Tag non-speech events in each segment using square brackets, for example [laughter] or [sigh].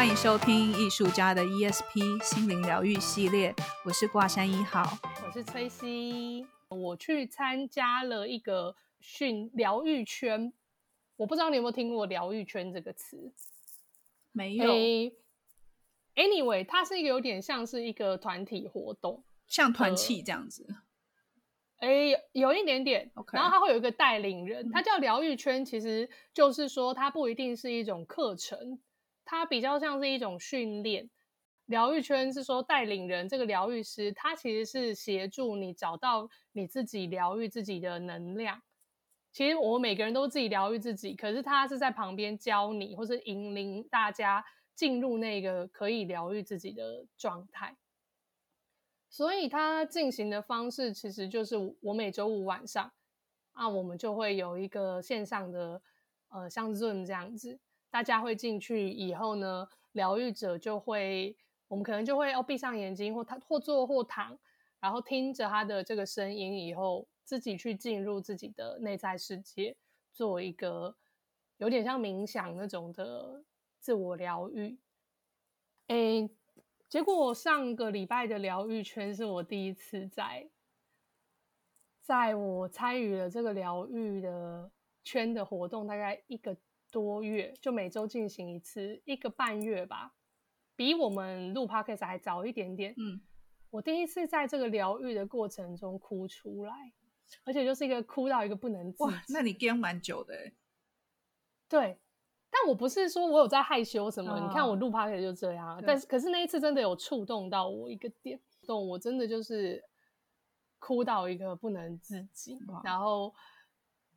欢迎收听艺术家的 ESP 心灵疗愈系列，我是挂山一号，我是崔西。我去参加了一个训疗愈圈，我不知道你有没有听过疗愈圈这个词？没有。欸、Anyway，它是一个有点像是一个团体活动，像团契这样子。哎、欸，有一点点。Okay. 然后它会有一个带领人，它叫疗愈圈，其实就是说它不一定是一种课程。它比较像是一种训练，疗愈圈是说带领人，这个疗愈师他其实是协助你找到你自己疗愈自己的能量。其实我们每个人都自己疗愈自己，可是他是在旁边教你，或是引领大家进入那个可以疗愈自己的状态。所以他进行的方式其实就是我每周五晚上啊，我们就会有一个线上的呃像 Zoom 这样子。大家会进去以后呢，疗愈者就会，我们可能就会哦闭上眼睛，或他或坐或躺，然后听着他的这个声音，以后自己去进入自己的内在世界，做一个有点像冥想那种的自我疗愈。诶，结果上个礼拜的疗愈圈是我第一次在，在我参与了这个疗愈的圈的活动，大概一个。多月就每周进行一次，一个半月吧，比我们录 podcast 还早一点点。嗯，我第一次在这个疗愈的过程中哭出来，而且就是一个哭到一个不能自。哇，那你憋蛮久的。对，但我不是说我有在害羞什么，哦、你看我录 podcast 就这样。但是可是那一次真的有触动到我一个点，动我真的就是哭到一个不能自己，然后。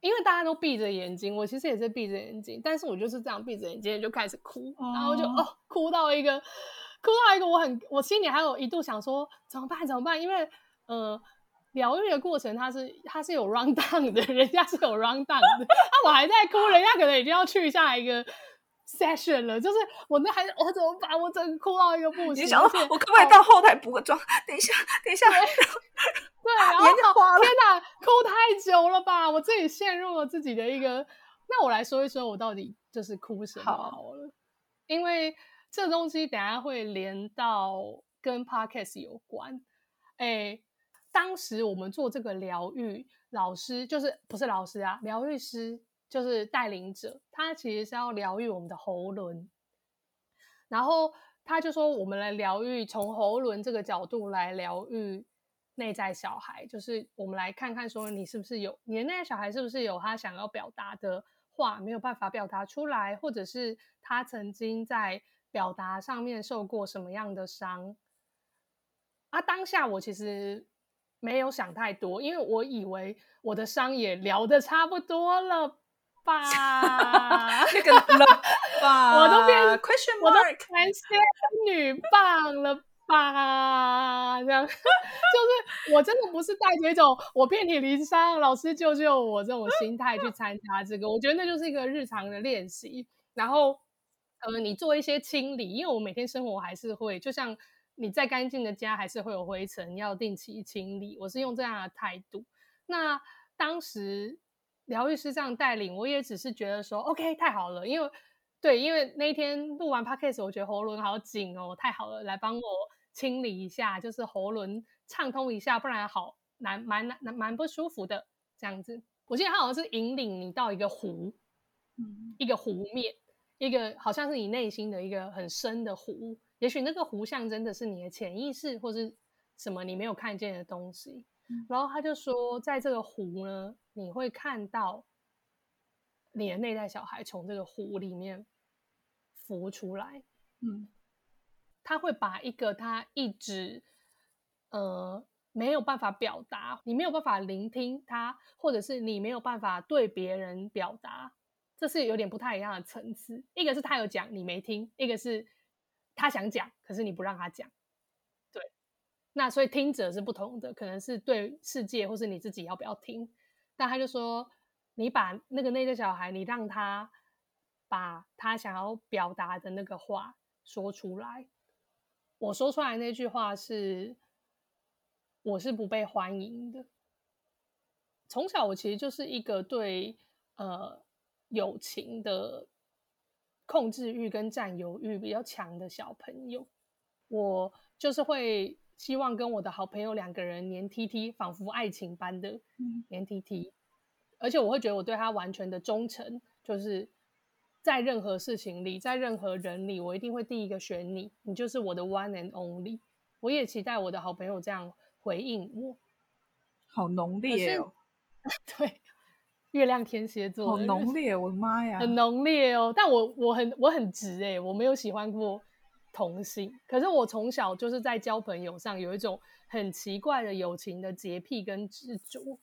因为大家都闭着眼睛，我其实也是闭着眼睛，但是我就是这样闭着眼睛就开始哭，然后就哦哭到一个，哭到一个，我很我心里还有一度想说怎么办怎么办？因为呃疗愈的过程它是它是有 run down 的，人家是有 run down 的，那、啊、我还在哭，人家可能已经要去下一个 session 了，就是我那还我怎么办？我真哭到一个不行，你想我可不可以到后台补个妆？等一下，等一下。对，然后天哪，哭太久了吧？我自己陷入了自己的一个。那我来说一说，我到底就是哭什么好了？好，因为这东西等下会连到跟 Podcast 有关。哎，当时我们做这个疗愈老师，就是不是老师啊，疗愈师就是带领者，他其实是要疗愈我们的喉轮。然后他就说，我们来疗愈，从喉轮这个角度来疗愈。内在小孩，就是我们来看看，说你是不是有你的内在小孩，是不是有他想要表达的话没有办法表达出来，或者是他曾经在表达上面受过什么样的伤？啊，当下我其实没有想太多，因为我以为我的伤也聊得差不多了吧，[laughs] 那个了吧，[laughs] 我都变成 question mark，我都成仙女棒了。啊，这样 [laughs] 就是我真的不是带着一种我遍体鳞伤，老师救救我这种心态去参加这个。我觉得那就是一个日常的练习。然后，呃，你做一些清理，因为我每天生活还是会，就像你再干净的家还是会有灰尘，要定期清理。我是用这样的态度。那当时疗愈师这样带领，我也只是觉得说，OK，太好了，因为。对，因为那一天录完 podcast，我觉得喉咙好紧哦，太好了，来帮我清理一下，就是喉咙畅通一下，不然好难，蛮难，蛮不舒服的这样子。我记得他好像是引领你到一个湖，嗯，一个湖面，一个好像是你内心的一个很深的湖，也许那个湖象征的是你的潜意识或是什么你没有看见的东西。嗯，然后他就说，在这个湖呢，你会看到你的内在小孩从这个湖里面。浮出来，嗯，他会把一个他一直呃没有办法表达，你没有办法聆听他，或者是你没有办法对别人表达，这是有点不太一样的层次。一个是他有讲你没听，一个是他想讲，可是你不让他讲。对，那所以听者是不同的，可能是对世界或是你自己要不要听。但他就说，你把那个那个小孩，你让他。把他想要表达的那个话说出来。我说出来那句话是：我是不被欢迎的。从小我其实就是一个对呃友情的控制欲跟占有欲比较强的小朋友，我就是会希望跟我的好朋友两个人黏 T T，仿佛爱情般的黏 T T，而且我会觉得我对他完全的忠诚，就是在任何事情里，在任何人里，我一定会第一个选你，你就是我的 one and only。我也期待我的好朋友这样回应我，好浓烈哦，[laughs] 对。月亮天蝎座，好浓烈，我的妈呀，很浓烈哦。但我我很我很直哎，我没有喜欢过同性。可是我从小就是在交朋友上有一种很奇怪的友情的洁癖跟执着。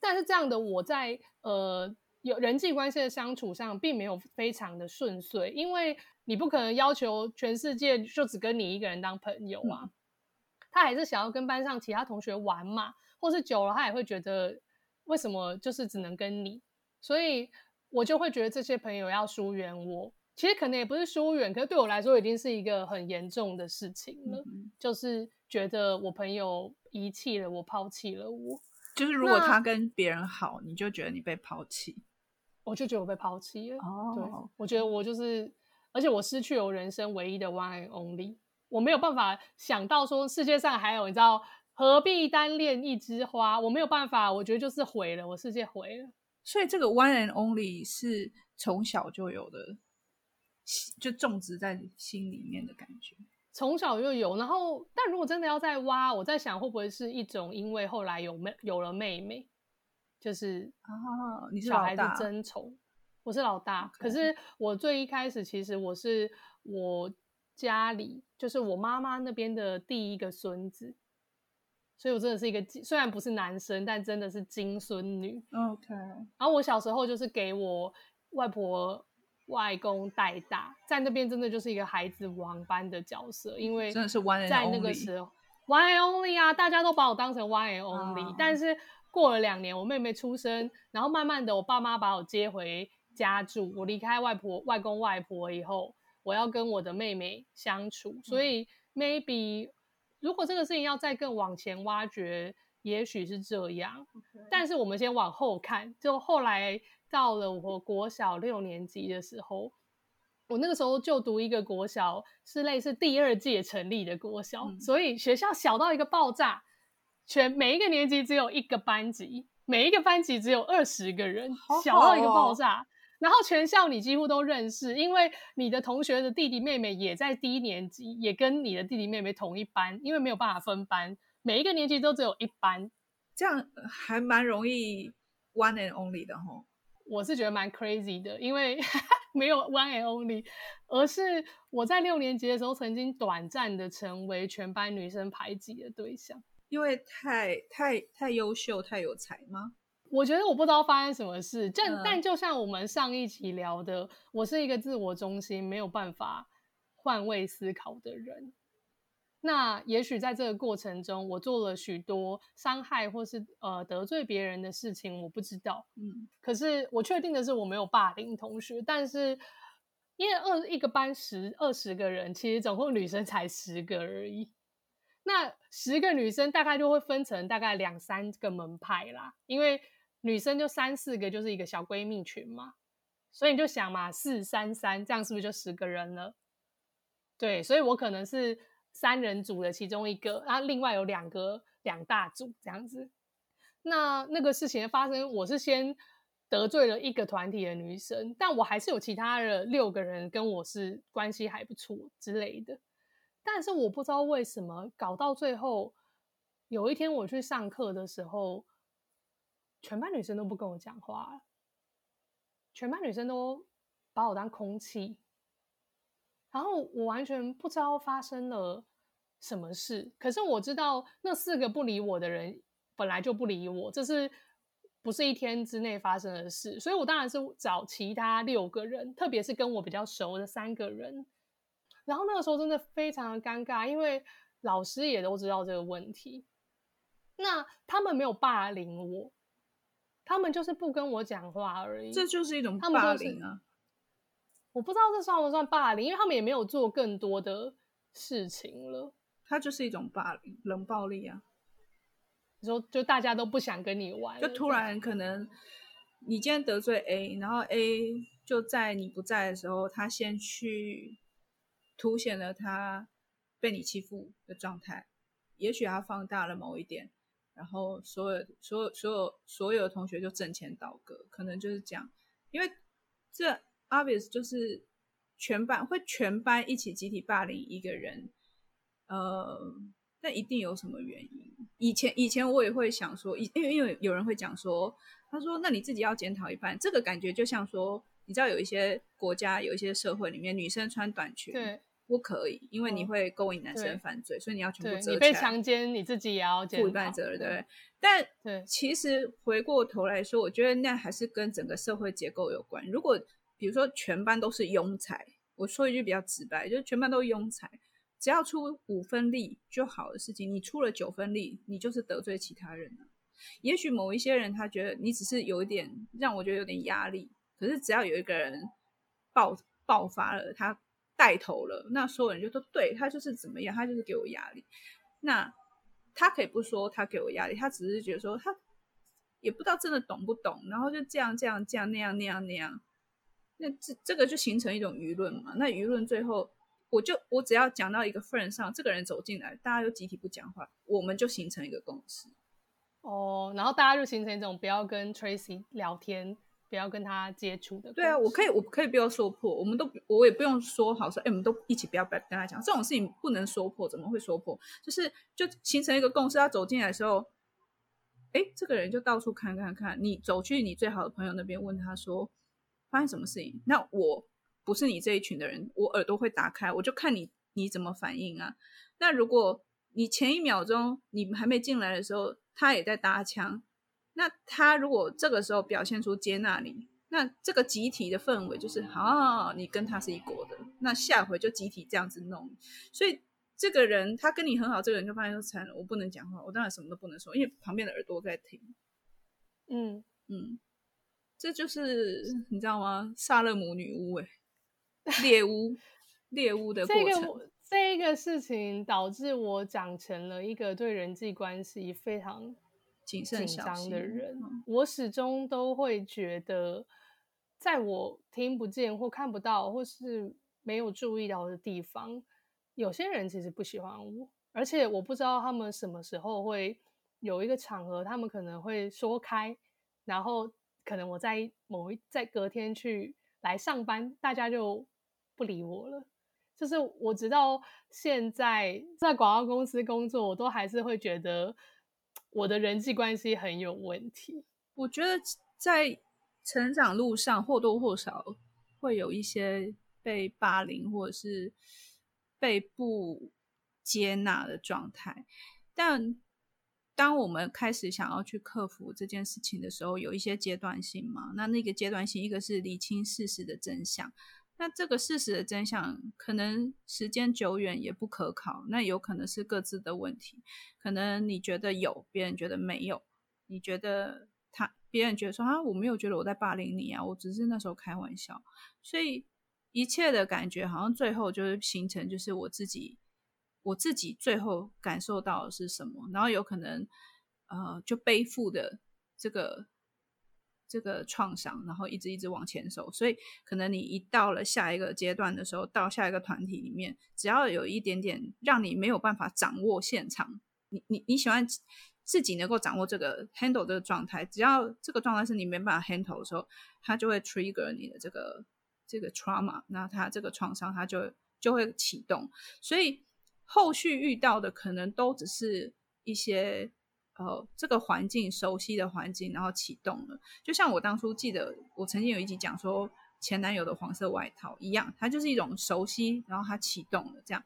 但是这样的我在呃有人际关系的相处上，并没有非常的顺遂，因为你不可能要求全世界就只跟你一个人当朋友啊。嗯、他还是想要跟班上其他同学玩嘛，或是久了他也会觉得。为什么就是只能跟你？所以我就会觉得这些朋友要疏远我。其实可能也不是疏远，可是对我来说已经是一个很严重的事情了。嗯、就是觉得我朋友遗弃了我，抛弃了我。就是如果他跟别人好，你就觉得你被抛弃。我就觉得我被抛弃了。哦，对，我觉得我就是，而且我失去了我人生唯一的 one and only。我没有办法想到说世界上还有，你知道。何必单恋一枝花？我没有办法，我觉得就是毁了，我世界毁了。所以这个 one and only 是从小就有的，就种植在心里面的感觉。从小就有，然后，但如果真的要再挖，我在想会不会是一种因为后来有妹有了妹妹，就是啊，你是小孩子争宠，我是老大。可是我最一开始其实我是我家里就是我妈妈那边的第一个孙子。所以我真的是一个，虽然不是男生，但真的是金孙女。OK。然后我小时候就是给我外婆、外公带大，在那边真的就是一个孩子王般的角色，因为真的是 one and only。在那个时候，one and only 啊，大家都把我当成 one and only。Oh. 但是过了两年，我妹妹出生，然后慢慢的，我爸妈把我接回家住。我离开外婆、外公、外婆以后，我要跟我的妹妹相处，所以 maybe。如果这个事情要再更往前挖掘，也许是这样。但是我们先往后看，就后来到了我国小六年级的时候，我那个时候就读一个国小，是类似第二届成立的国小，嗯、所以学校小到一个爆炸，全每一个年级只有一个班级，每一个班级只有二十个人，好好哦、小到一个爆炸。然后全校你几乎都认识，因为你的同学的弟弟妹妹也在低年级，也跟你的弟弟妹妹同一班，因为没有办法分班，每一个年级都只有一班，这样还蛮容易 one and only 的哦。我是觉得蛮 crazy 的，因为 [laughs] 没有 one and only，而是我在六年级的时候曾经短暂的成为全班女生排挤的对象，因为太太太优秀、太有才吗？我觉得我不知道发生什么事，但、嗯、但就像我们上一期聊的，我是一个自我中心、没有办法换位思考的人。那也许在这个过程中，我做了许多伤害或是呃得罪别人的事情，我不知道。嗯，可是我确定的是，我没有霸凌同学。但是因为二一个班十二十个人，其实总共女生才十个而已。那十个女生大概就会分成大概两三个门派啦，因为。女生就三四个，就是一个小闺蜜群嘛，所以你就想嘛，四三三，这样是不是就十个人了？对，所以我可能是三人组的其中一个，然后另外有两个两大组这样子。那那个事情的发生，我是先得罪了一个团体的女生，但我还是有其他的六个人跟我是关系还不错之类的。但是我不知道为什么搞到最后，有一天我去上课的时候。全班女生都不跟我讲话，全班女生都把我当空气，然后我完全不知道发生了什么事。可是我知道那四个不理我的人本来就不理我，这是不是一天之内发生的事？所以我当然是找其他六个人，特别是跟我比较熟的三个人。然后那个时候真的非常的尴尬，因为老师也都知道这个问题，那他们没有霸凌我。他们就是不跟我讲话而已，这就是一种霸凌啊！我不知道这算不算霸凌，因为他们也没有做更多的事情了。它就是一种霸凌，冷暴力啊！你说，就大家都不想跟你玩，就突然可能你今天得罪 A，然后 A 就在你不在的时候，他先去凸显了他被你欺负的状态，也许他放大了某一点，然后所有所有所有所有的同学就挣钱倒戈，可能就是这样，因为这 obvious 就是全班会全班一起集体霸凌一个人，呃，那一定有什么原因。以前以前我也会想说，因为因为有人会讲说，他说那你自己要检讨一番，这个感觉就像说。你知道有一些国家，有一些社会里面，女生穿短裙对不可以，因为你会勾引男生犯罪，所以你要全部遮起来。你被强奸，你自己也要负一半责任，对不对？但其实回过头来说，我觉得那还是跟整个社会结构有关。如果比如说全班都是庸才，我说一句比较直白，就是全班都是庸才，只要出五分力就好的事情，你出了九分力，你就是得罪其他人了。也许某一些人他觉得你只是有一点让我觉得有点压力。可是只要有一个人爆爆发了，他带头了，那所有人就说对，他就是怎么样，他就是给我压力。那他可以不说他给我压力，他只是觉得说他也不知道真的懂不懂，然后就这样这样这样那样那样那样，那这这个就形成一种舆论嘛。那舆论最后，我就我只要讲到一个份上，这个人走进来，大家就集体不讲话，我们就形成一个共识。哦，然后大家就形成一种不要跟 Tracy 聊天。不要跟他接触的。对啊，我可以，我可以不要说破，我们都，我也不用说好说，哎，我们都一起不要跟他讲这种事情，不能说破，怎么会说破？就是就形成一个共识，他走进来的时候，哎，这个人就到处看看看，你走去你最好的朋友那边问他说，发生什么事情？那我不是你这一群的人，我耳朵会打开，我就看你你怎么反应啊。那如果你前一秒钟你还没进来的时候，他也在搭腔。那他如果这个时候表现出接纳你，那这个集体的氛围就是好，你跟他是一国的。那下回就集体这样子弄。所以这个人他跟你很好，这个人就发现说惨了，我不能讲话，我当然什么都不能说，因为旁边的耳朵在听。嗯嗯，这就是你知道吗？萨勒姆女巫哎，猎巫猎巫的过程。这个这个事情导致我长成了一个对人际关系非常。紧张的人，我始终都会觉得，在我听不见或看不到或是没有注意到的地方，有些人其实不喜欢我，而且我不知道他们什么时候会有一个场合，他们可能会说开，然后可能我在某一在隔天去来上班，大家就不理我了。就是我直到现在在广告公司工作，我都还是会觉得。我的人际关系很有问题。我觉得在成长路上或多或少会有一些被霸凌或者是被不接纳的状态，但当我们开始想要去克服这件事情的时候，有一些阶段性嘛。那那个阶段性，一个是理清事实的真相。那这个事实的真相，可能时间久远也不可考。那有可能是各自的问题，可能你觉得有，别人觉得没有。你觉得他，别人觉得说啊，我没有觉得我在霸凌你啊，我只是那时候开玩笑。所以一切的感觉好像最后就是形成，就是我自己，我自己最后感受到的是什么，然后有可能呃，就背负的这个。这个创伤，然后一直一直往前走，所以可能你一到了下一个阶段的时候，到下一个团体里面，只要有一点点让你没有办法掌握现场，你你你喜欢自己能够掌握这个 handle 这个状态，只要这个状态是你没办法 handle 的时候，它就会 trigger 你的这个这个 trauma，那它这个创伤它就就会启动，所以后续遇到的可能都只是一些。呃，这个环境熟悉的环境，然后启动了，就像我当初记得，我曾经有一集讲说前男友的黄色外套一样，它就是一种熟悉，然后它启动了这样。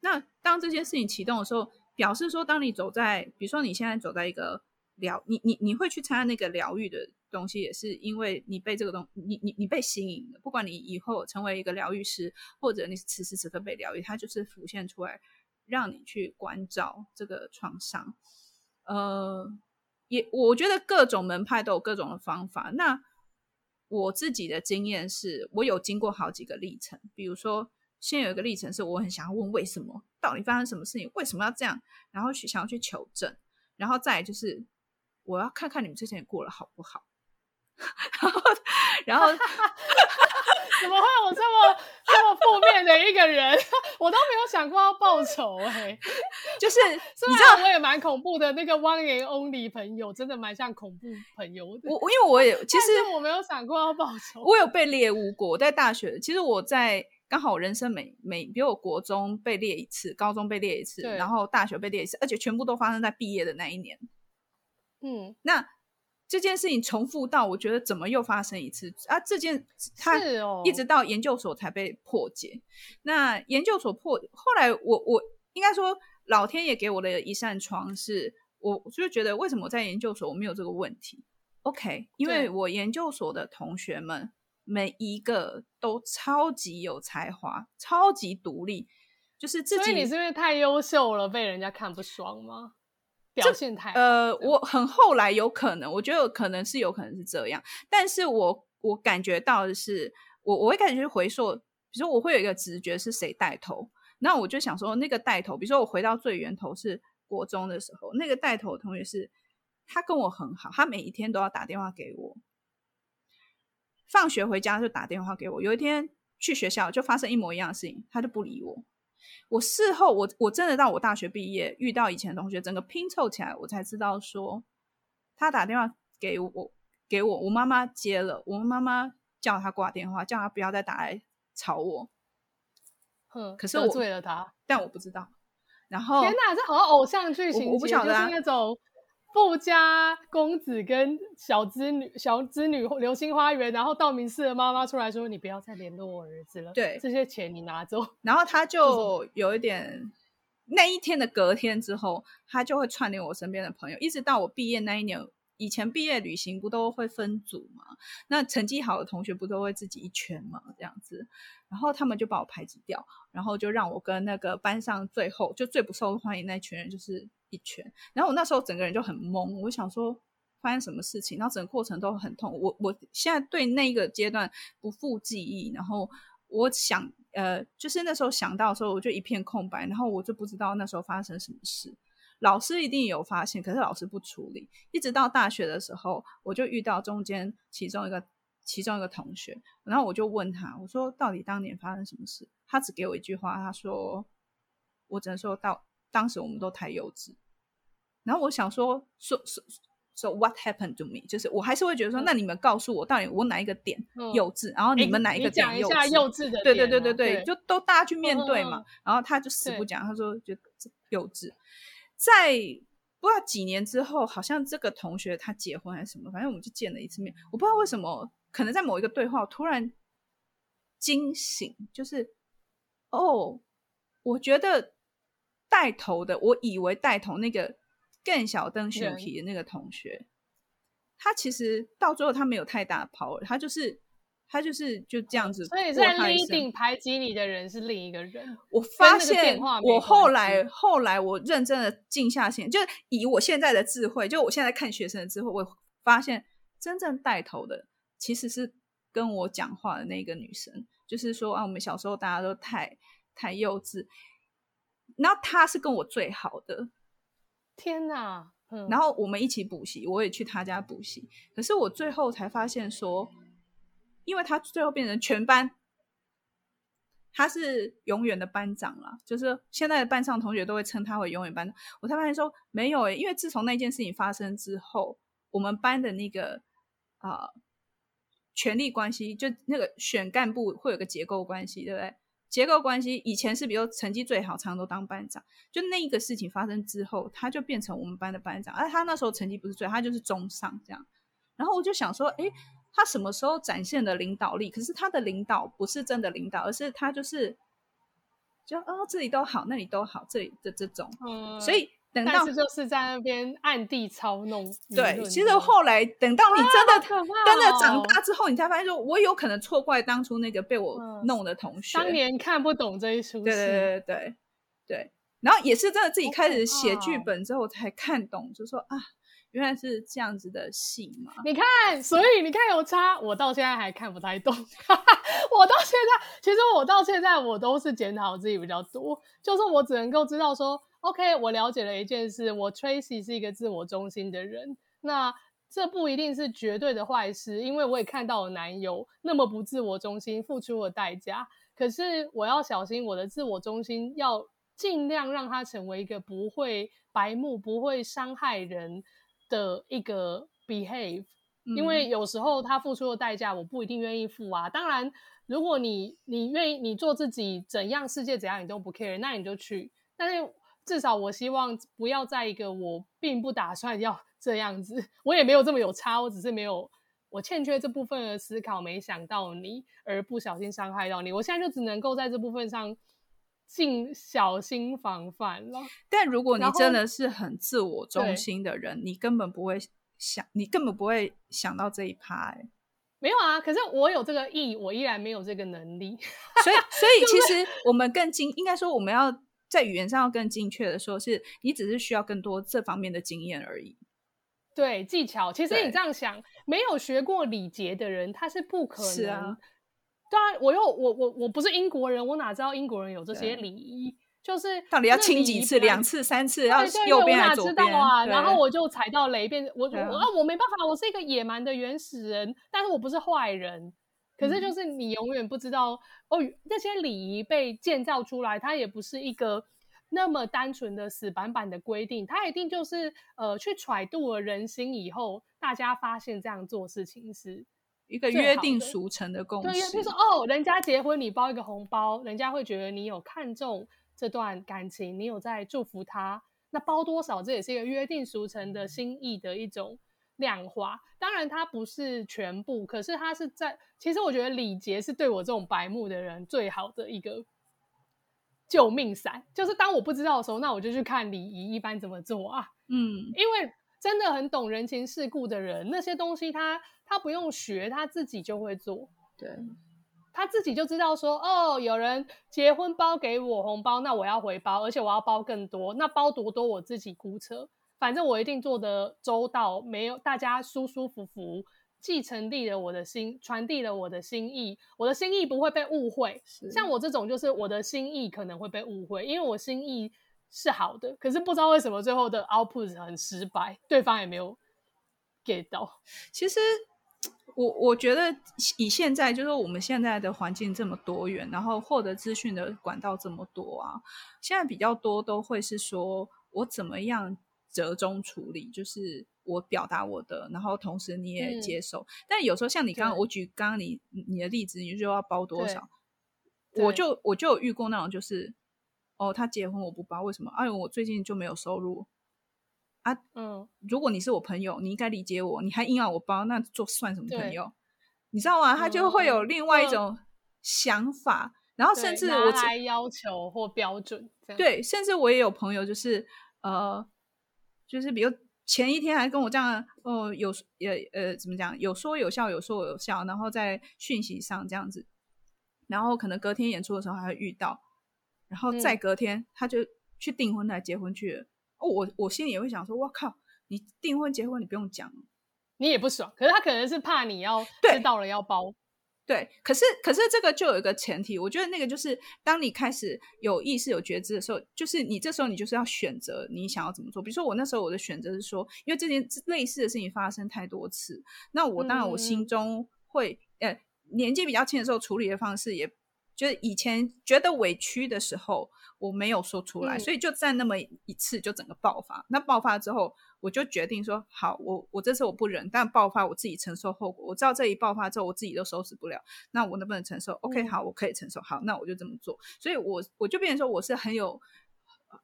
那当这件事情启动的时候，表示说，当你走在，比如说你现在走在一个疗，你你你会去参加那个疗愈的东西，也是因为你被这个东，你你你被吸引了。不管你以后成为一个疗愈师，或者你此时此刻被疗愈，它就是浮现出来，让你去关照这个创伤。呃，也我觉得各种门派都有各种的方法。那我自己的经验是，我有经过好几个历程。比如说，先有一个历程是我很想要问为什么，到底发生什么事情，为什么要这样，然后去想要去求证，然后再就是我要看看你们之前过得好不好。[laughs] 然后，然后 [laughs] 怎么会有这么这么负面的一个人？[laughs] 我都没有想过要报仇哎、就是 [laughs] 你知道，我也蛮恐怖的。那个 one and only 朋友真的蛮像恐怖朋友的。我因为我也 [laughs] 其实我没有想过要报仇，我有被猎巫过。我在大学，其实我在刚好人生每每比如我国中被猎一次，高中被猎一次，然后大学被猎一次，而且全部都发生在毕业的那一年。嗯，那。这件事情重复到，我觉得怎么又发生一次啊？这件他一直到研究所才被破解。哦、那研究所破，后来我我应该说，老天爷给我的一扇窗是，我就觉得为什么我在研究所我没有这个问题？OK，因为我研究所的同学们每一个都超级有才华，超级独立，就是自己。所以你是因为太优秀了，被人家看不爽吗？表现太呃，我很后来有可能，我觉得可能是有可能是这样，但是我我感觉到的是，我我会开始去回溯，比如说我会有一个直觉是谁带头，那我就想说那个带头，比如说我回到最源头是国中的时候，那个带头的同学是他跟我很好，他每一天都要打电话给我，放学回家就打电话给我，有一天去学校就发生一模一样的事情，他就不理我。我事后，我我真的到我大学毕业遇到以前同学，整个拼凑起来，我才知道说，他打电话给我，给我，我妈妈接了，我妈妈叫他挂电话，叫他不要再打来吵我。哼，可是我得罪了他，但我不知道。然后，天哪，这好像偶像剧情节，我不晓得啊，就是那种。富家公子跟小织女、小织女流星花园，然后道明寺的妈妈出来说：“你不要再联络我儿子了，对，这些钱你拿走。”然后他 [laughs] 就有一点，那一天的隔天之后，他就会串联我身边的朋友，一直到我毕业那一年。以前毕业旅行不都会分组吗？那成绩好的同学不都会自己一圈吗？这样子，然后他们就把我排挤掉，然后就让我跟那个班上最后就最不受欢迎那一群人就是一圈。然后我那时候整个人就很懵，我想说发生什么事情，然后整个过程都很痛。我我现在对那个阶段不复记忆，然后我想呃，就是那时候想到的时候我就一片空白，然后我就不知道那时候发生什么事。老师一定有发现，可是老师不处理。一直到大学的时候，我就遇到中间其中一个其中一个同学，然后我就问他，我说到底当年发生什么事？他只给我一句话，他说：“我只能说到当时我们都太幼稚。”然后我想说，说说说 what happened to me？就是我还是会觉得说，嗯、那你们告诉我，到底我哪一个点幼稚？嗯、然后你们哪一个点幼稚？欸、幼稚的、啊、对对对对对，对就都大家去面对嘛。嗯、然后他就死不讲，他说就幼稚。在不知道几年之后，好像这个同学他结婚还是什么，反正我们就见了一次面。我不知道为什么，可能在某一个对话，突然惊醒，就是哦，我觉得带头的，我以为带头那个更小灯熊皮的那个同学，嗯、他其实到最后他没有太大的 power，他就是。他就是就这样子，所以在 leading 排挤你的人是另一个人。我发现，我后来后来我认真的静下心，就以我现在的智慧，就我现在看学生的智慧，我发现真正带头的其实是跟我讲话的那个女生。就是说啊，我们小时候大家都太太幼稚，然后她是跟我最好的。天哪！嗯，然后我们一起补习，我也去她家补习。可是我最后才发现说。因为他最后变成全班，他是永远的班长了。就是现在的班上同学都会称他为永远班长。我才发现说没有、因为自从那件事情发生之后，我们班的那个啊、呃、权力关系，就那个选干部会有个结构关系，对不对？结构关系以前是比如成绩最好，常常都当班长。就那一个事情发生之后，他就变成我们班的班长。而他那时候成绩不是最，他就是中上这样。然后我就想说，诶。他什么时候展现的领导力？可是他的领导不是真的领导，而是他就是，就哦，这里都好，那里都好，这里的这种。嗯，所以等到就是在那边暗地操弄。对，其实后来等到你真的、啊哦、真的长大之后，你才发现说，我有可能错怪当初那个被我弄的同学。嗯、当年看不懂这一出戏。对对对对对。然后也是真的自己开始写剧本之后才看懂，就说啊。原来是这样子的戏嘛？你看，所以你看有差，我到现在还看不太懂。[laughs] 我到现在，其实我到现在我都是检讨自己比较多，就是我只能够知道说，OK，我了解了一件事，我 Tracy 是一个自我中心的人。那这不一定是绝对的坏事，因为我也看到我男友那么不自我中心，付出了代价。可是我要小心我的自我中心，要尽量让他成为一个不会白目、不会伤害人的一个 behave。因为有时候他付出的代价，我不一定愿意付啊。当然，如果你你愿意，你做自己，怎样世界怎样你都不 care，那你就去。但是至少我希望不要在一个我并不打算要 [laughs] 这样子，我也没有这么有差，我只是没有我欠缺这部分的思考，没想到你而不小心伤害到你。我现在就只能够在这部分上尽小心防范了。但如果你真的是很自我中心的人，你根本不会。想你根本不会想到这一趴，欸，没有啊。可是我有这个意，我依然没有这个能力。所以，[laughs] 所以其实我们更精，应该说我们要在语言上要更精确的说，是你只是需要更多这方面的经验而已。对，技巧。其实你这样想，没有学过礼节的人，他是不可能。对啊，我又我我我不是英国人，我哪知道英国人有这些礼仪？就是到底要亲几次？两次、三次？要右边还是左边？我哪知道啊？然后我就踩到雷，变我我啊，我没办法，我是一个野蛮的原始人，但是我不是坏人。可是就是你永远不知道哦，这些礼仪被建造出来，它也不是一个那么单纯的死板板的规定，它一定就是呃去揣度了人心以后，大家发现这样做事情是一个约定俗成的共识。对，就是哦，人家结婚你包一个红包，人家会觉得你有看重。这段感情，你有在祝福他？那包多少？这也是一个约定俗成的心意的一种量化。当然，它不是全部，可是它是在。其实，我觉得礼节是对我这种白目的人最好的一个救命伞。就是当我不知道的时候，那我就去看礼仪一般怎么做啊。嗯，因为真的很懂人情世故的人，那些东西他他不用学，他自己就会做。对。他自己就知道说，哦，有人结婚包给我红包，那我要回包，而且我要包更多，那包多多我自己估测，反正我一定做的周到，没有大家舒舒服服，既传递了我的心，传递了我的心意，我的心意不会被误会。像我这种就是我的心意可能会被误会，因为我心意是好的，可是不知道为什么最后的 output 很失败，对方也没有 get 到。其实。我我觉得以现在就是我们现在的环境这么多元，然后获得资讯的管道这么多啊，现在比较多都会是说我怎么样折中处理，就是我表达我的，然后同时你也接受。嗯、但有时候像你刚刚我举刚刚你你的例子，你就要包多少，我就我就有遇过那种就是哦，他结婚我不包，为什么？哎，我最近就没有收入。啊，嗯，如果你是我朋友，你应该理解我，你还硬要我包，那做算什么朋友？你知道吗？他就会有另外一种想法，嗯、然后甚至我来要求或标准，对，甚至我也有朋友，就是呃，就是比如前一天还跟我这样，哦、呃，有也呃，怎么讲？有说有笑，有说有笑，然后在讯息上这样子，然后可能隔天演出的时候还会遇到，然后再隔天、嗯、他就去订婚来结婚去了。我我心里也会想说，哇靠！你订婚结婚你不用讲，你也不爽。可是他可能是怕你要知道了要包，对。对，可是可是这个就有一个前提，我觉得那个就是当你开始有意识、有觉知的时候，就是你这时候你就是要选择你想要怎么做。比如说我那时候我的选择是说，因为这件类似的事情发生太多次，那我当然我心中会，嗯、呃，年纪比较轻的时候处理的方式也。就是以前觉得委屈的时候，我没有说出来，嗯、所以就在那么一次就整个爆发。那爆发之后，我就决定说：好，我我这次我不忍，但爆发我自己承受后果。我知道这一爆发之后，我自己都收拾不了，那我能不能承受、嗯、？OK，好，我可以承受。好，那我就这么做。所以我我就变成说，我是很有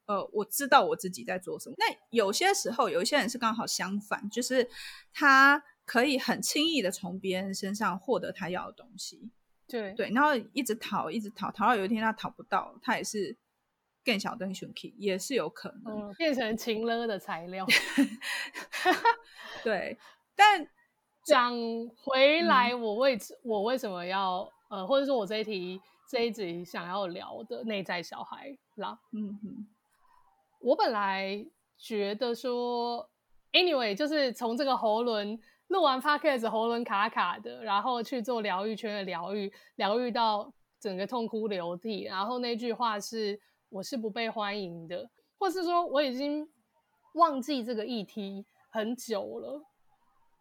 呃，我知道我自己在做什么。那有些时候，有一些人是刚好相反，就是他可以很轻易的从别人身上获得他要的东西。对对，然后一直逃，一直逃，逃到有一天他逃不到，他也是更小灯熊 key，也是有可能、嗯、变成情勒的材料。[laughs] 对，[laughs] 但讲回来，我为、嗯、我为什么要呃，或者说我这一题这一集想要聊的内在小孩啦，嗯哼，我本来觉得说，anyway，就是从这个喉轮。录完 podcast 喉咙卡卡的，然后去做疗愈圈的疗愈，疗愈到整个痛哭流涕。然后那句话是“我是不被欢迎的”，或是说我已经忘记这个议题很久了。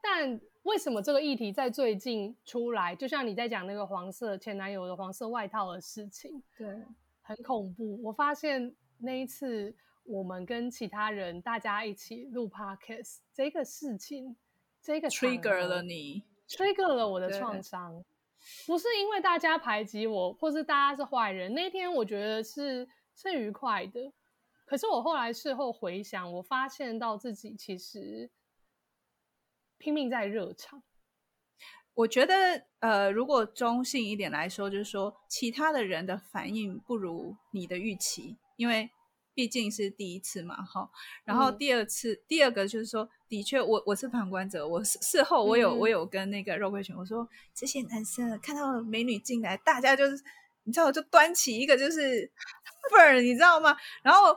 但为什么这个议题在最近出来？就像你在讲那个黄色前男友的黄色外套的事情，对，很恐怖。我发现那一次我们跟其他人大家一起录 podcast 这个事情，这个 trigger 了你，trigger 了我的创伤。不是因为大家排挤我，或是大家是坏人。那天我觉得是是愉快的，可是我后来事后回想，我发现到自己其实拼命在热场。我觉得，呃，如果中性一点来说，就是说其他的人的反应不如你的预期，因为。毕竟是第一次嘛，哈。然后第二次，嗯、第二个就是说，的确，我我是旁观者，我事事后我有、嗯、我有跟那个肉桂犬我说，这些男生看到美女进来，大家就是你知道，就端起一个就是 [laughs] 份儿，你知道吗？然后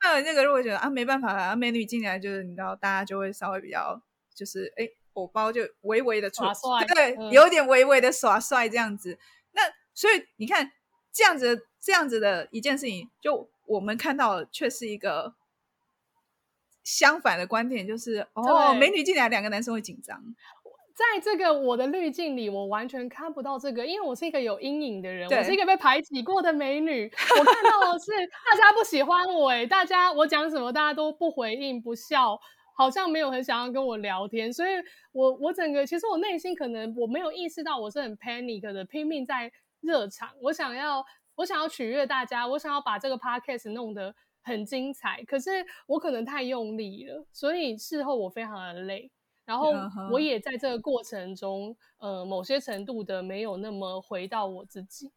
当然那个肉桂犬啊，没办法啊，美女进来就是你知道，大家就会稍微比较就是哎，偶包就微微的耍帅，对，嗯、有点微微的耍帅这样子。那所以你看这样子这样子的一件事情就。我们看到的却是一个相反的观点，就是哦，美女进来，两个男生会紧张。在这个我的滤镜里，我完全看不到这个，因为我是一个有阴影的人，我是一个被排挤过的美女。我看到的是大家不喜欢我，哎，大家我讲什么，大家都不回应、不笑，好像没有很想要跟我聊天。所以我我整个其实我内心可能我没有意识到我是很 panic 的，拼命在热场，我想要。我想要取悦大家，我想要把这个 podcast 弄得很精彩，可是我可能太用力了，所以事后我非常的累，然后我也在这个过程中，呃，某些程度的没有那么回到我自己。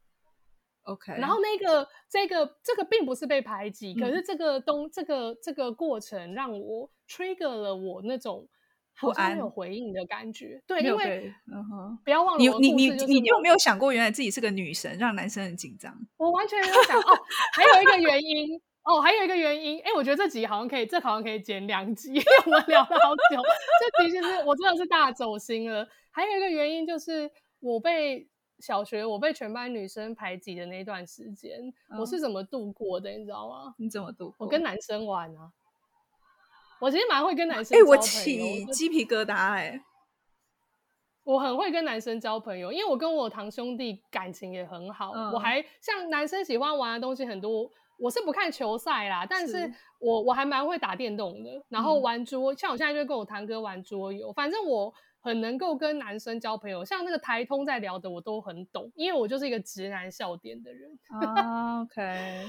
OK，然后那个这个这个并不是被排挤，嗯、可是这个东这个这个过程让我 trigger 了我那种。好像没有回应的感觉，对，因为嗯哼，不要忘了你你你你有没有想过，原来自己是个女神，让男生很紧张？我完全没有想哦，还有一个原因哦，还有一个原因，哎，我觉得这集好像可以，这好像可以剪两集，因为我们聊了好久，这集其实我真的是大走心了。还有一个原因就是，我被小学我被全班女生排挤的那段时间，嗯、我是怎么度过的？你知道吗？你怎么度过？我跟男生玩啊。我其实蛮会跟男生哎、欸，我起鸡皮疙瘩、欸，哎，我很会跟男生交朋友，因为我跟我堂兄弟感情也很好。嗯、我还像男生喜欢玩的东西很多，我是不看球赛啦，但是我是我还蛮会打电动的，然后玩桌，嗯、像我现在就跟我堂哥玩桌游，反正我很能够跟男生交朋友。像那个台通在聊的，我都很懂，因为我就是一个直男笑点的人。啊、OK。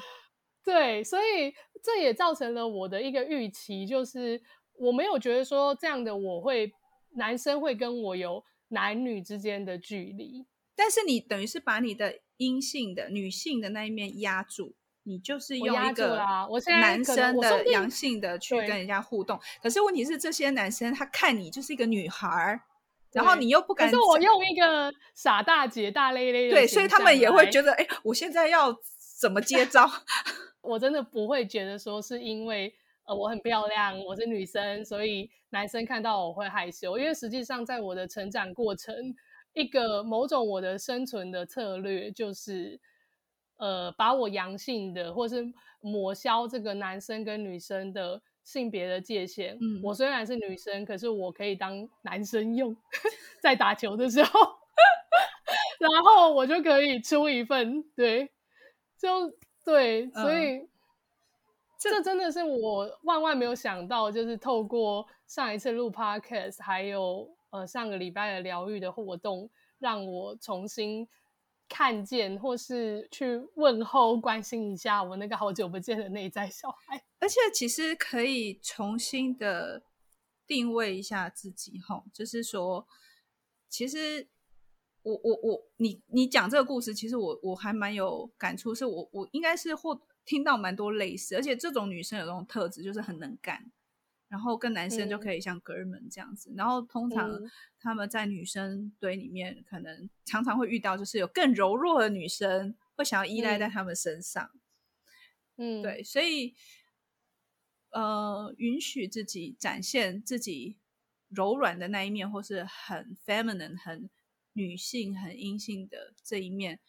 对，所以这也造成了我的一个预期，就是我没有觉得说这样的我会男生会跟我有男女之间的距离，但是你等于是把你的阴性的女性的那一面压住，你就是用一个男生的阳性的去跟人家互动。可是问题是，这些男生他看你就是一个女孩，然后你又不敢，可是我用一个傻大姐大咧咧的，对，所以他们也会觉得，哎，我现在要怎么接招？[laughs] 我真的不会觉得说是因为呃我很漂亮，我是女生，所以男生看到我会害羞。因为实际上在我的成长过程，一个某种我的生存的策略就是，呃，把我阳性的或是抹消这个男生跟女生的性别的界限。嗯，我虽然是女生，可是我可以当男生用，[laughs] 在打球的时候，[laughs] 然后我就可以出一份，对，就。对，所以、嗯、这真的是我万万没有想到，就是透过上一次录 podcast，还有呃上个礼拜的疗愈的活动，让我重新看见或是去问候、关心一下我那个好久不见的内在小孩。而且其实可以重新的定位一下自己，哈，就是说，其实。我我我，你你讲这个故事，其实我我还蛮有感触，是我我应该是或听到蛮多类似，而且这种女生有这种特质，就是很能干，然后跟男生就可以像哥们这样子，嗯、然后通常他们在女生堆里面，可能常常会遇到，就是有更柔弱的女生会想要依赖在他们身上，嗯，对，所以呃，允许自己展现自己柔软的那一面，或是很 feminine 很。女性很阴性的这一面，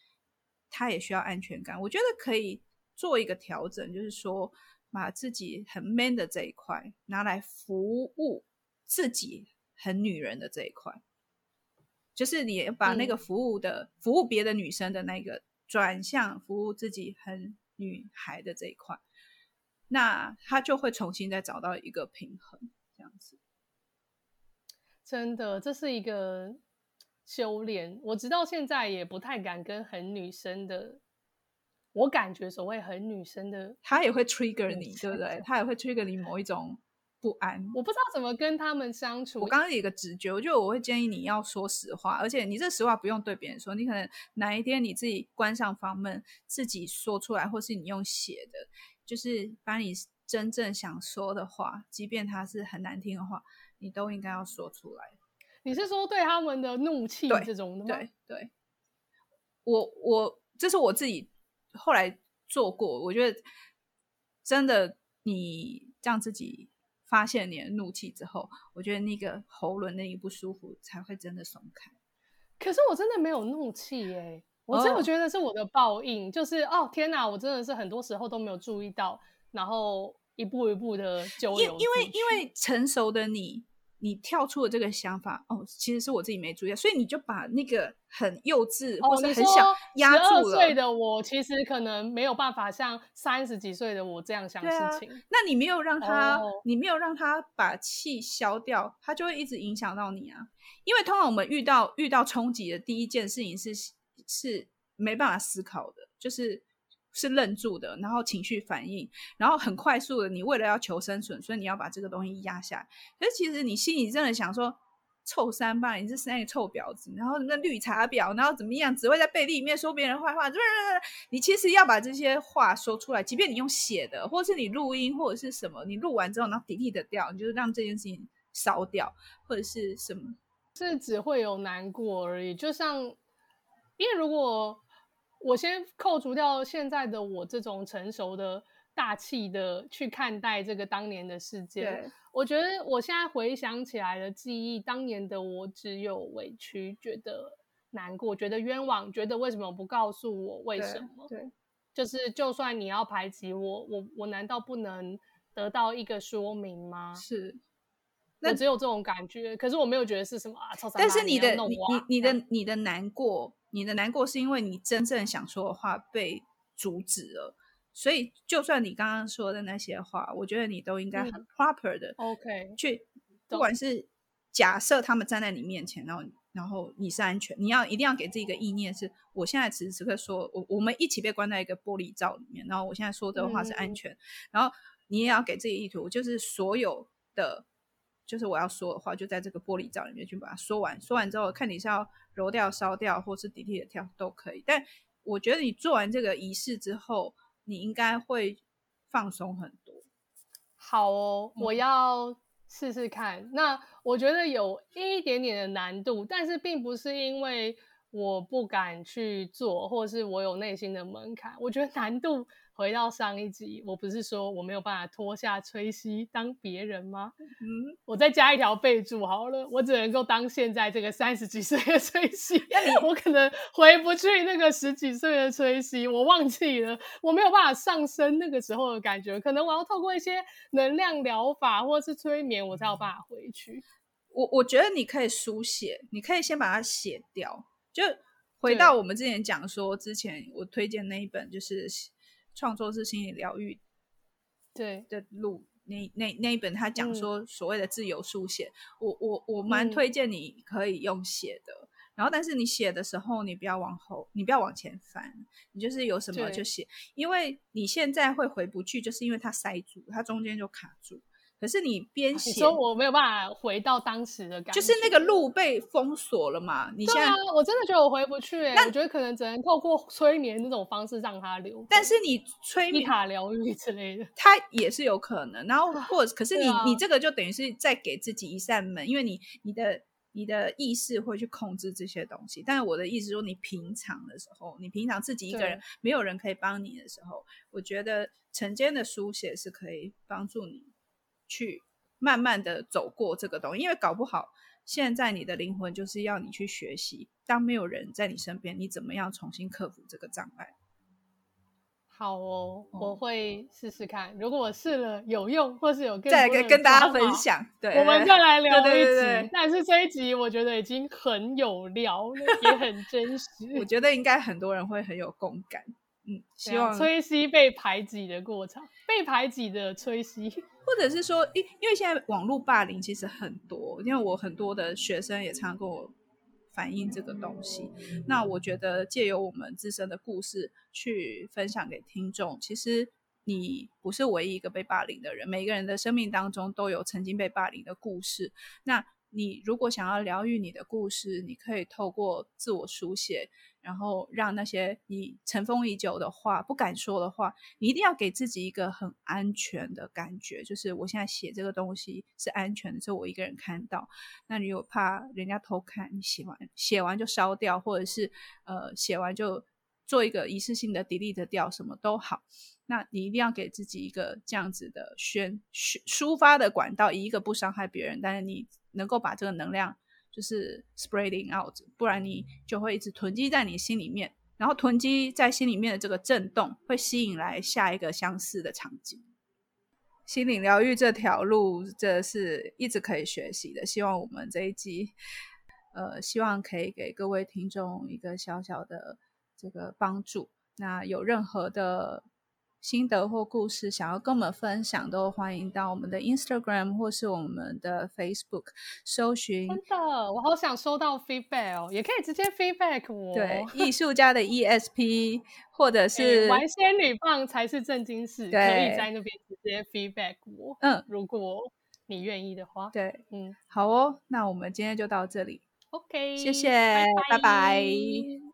她也需要安全感。我觉得可以做一个调整，就是说把自己很 man 的这一块拿来服务自己很女人的这一块，就是你把那个服务的、嗯、服务别的女生的那个转向服务自己很女孩的这一块，那他就会重新再找到一个平衡，这样子。真的，这是一个修炼。我直到现在也不太敢跟很女生的，我感觉所谓很女生的，她也会 trigger 你，对不对？她也会 trigger 你某一种。不安，我不知道怎么跟他们相处。我刚刚有一个直觉，我觉得我会建议你要说实话，而且你这实话不用对别人说，你可能哪一天你自己关上房门，自己说出来，或是你用写的，就是把你真正想说的话，即便它是很难听的话，你都应该要说出来。你是说对他们的怒气这种的吗？对对，我我这是我自己后来做过，我觉得真的你让自己。发现你的怒气之后，我觉得那个喉咙那一不舒服才会真的松开。可是我真的没有怒气耶，我真的觉得是我的报应，oh. 就是哦天哪，我真的是很多时候都没有注意到，然后一步一步的就因因为因为成熟的你。你跳出了这个想法哦，其实是我自己没注意，所以你就把那个很幼稚、哦、或者很小压住了。岁的我其实可能没有办法像三十几岁的我这样想事情。啊、那你没有让他，哦、你没有让他把气消掉，他就会一直影响到你啊。因为通常我们遇到遇到冲击的第一件事情是是没办法思考的，就是。是愣住的，然后情绪反应，然后很快速的，你为了要求生存，所以你要把这个东西压下来。可是其实你心里真的想说，臭三八，你是三个臭婊子，然后那绿茶婊，然后怎么样，只会在背地里面说别人坏话。[laughs] 你其实要把这些话说出来，即便你用写的，或是你录音，或者是什么，你录完之后，然后 delete 掉，你就让这件事情烧掉，或者是什么，是只会有难过而已。就像，因为如果。我先扣除掉现在的我这种成熟的大气的去看待这个当年的事件，我觉得我现在回想起来的记忆，当年的我只有委屈，觉得难过，觉得冤枉，觉得为什么不告诉我为什么？对，对就是就算你要排挤我，我我难道不能得到一个说明吗？是，我只有这种感觉，可是我没有觉得是什么啊，但是你的你你你的你的难过。你的难过是因为你真正想说的话被阻止了，所以就算你刚刚说的那些话，我觉得你都应该很 proper 的，OK，去不管是假设他们站在你面前，然后然后你是安全，你要一定要给自己一个意念是，我现在此时此刻说，我我们一起被关在一个玻璃罩里面，然后我现在说的话是安全，嗯、然后你也要给自己意图，就是所有的。就是我要说的话，就在这个玻璃罩里面去把它说完。说完之后，看你是要揉掉、烧掉，或是 delete 掉都可以。但我觉得你做完这个仪式之后，你应该会放松很多。好哦，我要试试看。嗯、那我觉得有一点点的难度，但是并不是因为我不敢去做，或是我有内心的门槛。我觉得难度。回到上一集，我不是说我没有办法脱下崔西当别人吗？嗯，我再加一条备注好了，我只能够当现在这个三十几岁的崔西，[laughs] 我可能回不去那个十几岁的崔西，我忘记了，我没有办法上升那个时候的感觉，可能我要透过一些能量疗法或是催眠，我才有办法回去。我我觉得你可以书写，你可以先把它写掉，就回到我们之前讲说，之前我推荐那一本就是。创作是心理疗愈，对。的路，那那那一本他讲说所谓的自由书写，嗯、我我我蛮推荐你可以用写的，嗯、然后但是你写的时候你不要往后，你不要往前翻，你就是有什么就写，因为你现在会回不去，就是因为它塞住，它中间就卡住。可是你边写，说我没有办法回到当时的感觉，就是那个路被封锁了嘛？你现在，我真的觉得我回不去，欸，那我觉得可能只能透过催眠那种方式让他留。但是你催眠、塔疗愈之类的，它也是有可能。然后或者，可是你、啊、你这个就等于是在给自己一扇门，因为你你的你的意识会去控制这些东西。但是我的意思说，你平常的时候，你平常自己一个人，没有人可以帮你的时候，我觉得晨间的书写是可以帮助你。去慢慢的走过这个东西，因为搞不好现在你的灵魂就是要你去学习，当没有人在你身边，你怎么样重新克服这个障碍？好哦，我会试试看。如果我试了有用，或是有更再来跟大家分享，对，我们再来聊一集。对对对对，但是这一集我觉得已经很有聊了，也很真实。我觉得应该很多人会很有共感。嗯，[laughs] 希望崔西被排挤的过程，被排挤的崔西，或者是说，因因为现在网络霸凌其实很多，因为我很多的学生也常常跟我反映这个东西。那我觉得借由我们自身的故事去分享给听众，其实你不是唯一一个被霸凌的人，每个人的生命当中都有曾经被霸凌的故事。那你如果想要疗愈你的故事，你可以透过自我书写。然后让那些你尘封已久的话、不敢说的话，你一定要给自己一个很安全的感觉，就是我现在写这个东西是安全的，只有我一个人看到。那你有怕人家偷看？你写完写完就烧掉，或者是呃写完就做一个仪式性的 delete 掉，什么都好。那你一定要给自己一个这样子的宣抒抒发的管道，以一个不伤害别人，但是你能够把这个能量。就是 spreading out，不然你就会一直囤积在你心里面，然后囤积在心里面的这个震动会吸引来下一个相似的场景。心灵疗愈这条路，这是一直可以学习的。希望我们这一集，呃，希望可以给各位听众一个小小的这个帮助。那有任何的。心得或故事想要跟我们分享，都欢迎到我们的 Instagram 或是我们的 Facebook 搜寻。真的，我好想收到 feedback 哦，也可以直接 feedback 我。对，艺术家的 ESP，或者 [laughs] 是、欸、玩仙女棒才是正经事，可以在那边直接 feedback 我。嗯，如果你愿意的话。对，嗯，好哦，那我们今天就到这里。OK，谢谢，拜拜。拜拜。